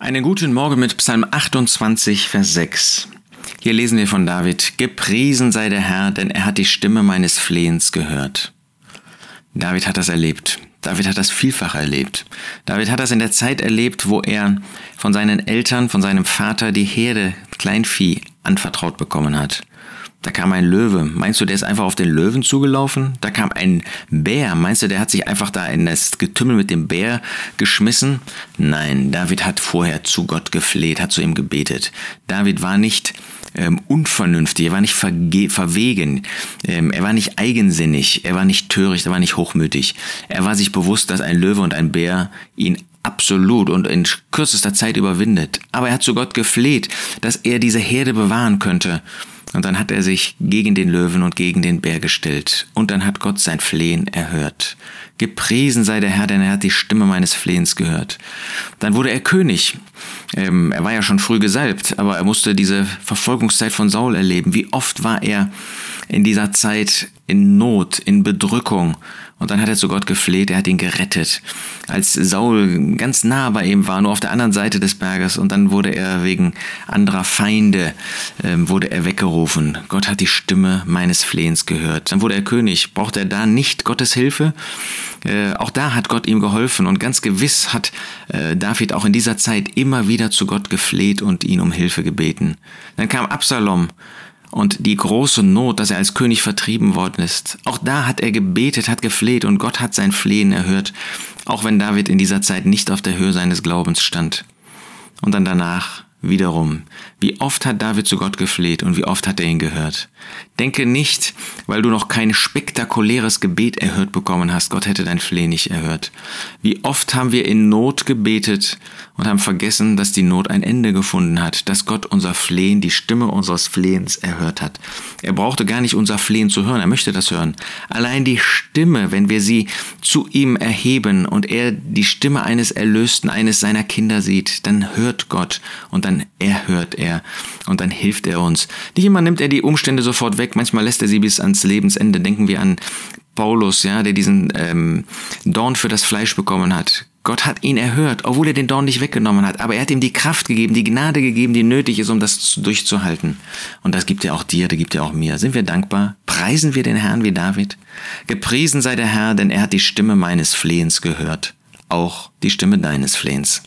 Einen guten Morgen mit Psalm 28, Vers 6. Hier lesen wir von David, Gepriesen sei der Herr, denn er hat die Stimme meines Flehens gehört. David hat das erlebt. David hat das vielfach erlebt. David hat das in der Zeit erlebt, wo er von seinen Eltern, von seinem Vater die Herde Kleinvieh anvertraut bekommen hat. Da kam ein Löwe. Meinst du, der ist einfach auf den Löwen zugelaufen? Da kam ein Bär. Meinst du, der hat sich einfach da in das Getümmel mit dem Bär geschmissen? Nein, David hat vorher zu Gott gefleht, hat zu ihm gebetet. David war nicht ähm, unvernünftig, er war nicht verwegen, ähm, er war nicht eigensinnig, er war nicht töricht, er war nicht hochmütig. Er war sich bewusst, dass ein Löwe und ein Bär ihn absolut und in kürzester Zeit überwindet. Aber er hat zu Gott gefleht, dass er diese Herde bewahren könnte. Und dann hat er sich gegen den Löwen und gegen den Bär gestellt. Und dann hat Gott sein Flehen erhört. Gepriesen sei der Herr, denn er hat die Stimme meines Flehens gehört. Dann wurde er König. Ähm, er war ja schon früh gesalbt, aber er musste diese Verfolgungszeit von Saul erleben. Wie oft war er in dieser Zeit in Not, in Bedrückung. Und dann hat er zu Gott gefleht, er hat ihn gerettet. Als Saul ganz nah bei ihm war, nur auf der anderen Seite des Berges, und dann wurde er wegen anderer Feinde, äh, wurde er weggerufen. Gott hat die Stimme meines Flehens gehört. Dann wurde er König. Braucht er da nicht Gottes Hilfe? Äh, auch da hat Gott ihm geholfen und ganz gewiss hat äh, David auch in dieser Zeit immer wieder zu Gott gefleht und ihn um Hilfe gebeten. Dann kam Absalom und die große Not, dass er als König vertrieben worden ist. Auch da hat er gebetet, hat gefleht und Gott hat sein Flehen erhört, auch wenn David in dieser Zeit nicht auf der Höhe seines Glaubens stand. Und dann danach wiederum, wie oft hat David zu Gott gefleht und wie oft hat er ihn gehört. Denke nicht, weil du noch kein spektakuläres Gebet erhört bekommen hast, Gott hätte dein Flehen nicht erhört. Wie oft haben wir in Not gebetet und haben vergessen, dass die Not ein Ende gefunden hat, dass Gott unser Flehen, die Stimme unseres Flehens erhört hat. Er brauchte gar nicht unser Flehen zu hören, er möchte das hören. Allein die Stimme, wenn wir sie zu ihm erheben und er die Stimme eines Erlösten, eines seiner Kinder sieht, dann hört Gott und dann erhört er und dann hilft er uns. Nicht immer nimmt er die Umstände sofort weg, manchmal lässt er sie bis ans Lebensende. Denken wir an Paulus, ja, der diesen ähm, Dorn für das Fleisch bekommen hat. Gott hat ihn erhört, obwohl er den Dorn nicht weggenommen hat, aber er hat ihm die Kraft gegeben, die Gnade gegeben, die nötig ist, um das durchzuhalten. Und das gibt er auch dir, das gibt er auch mir. Sind wir dankbar? Preisen wir den Herrn wie David? Gepriesen sei der Herr, denn er hat die Stimme meines Flehens gehört, auch die Stimme deines Flehens.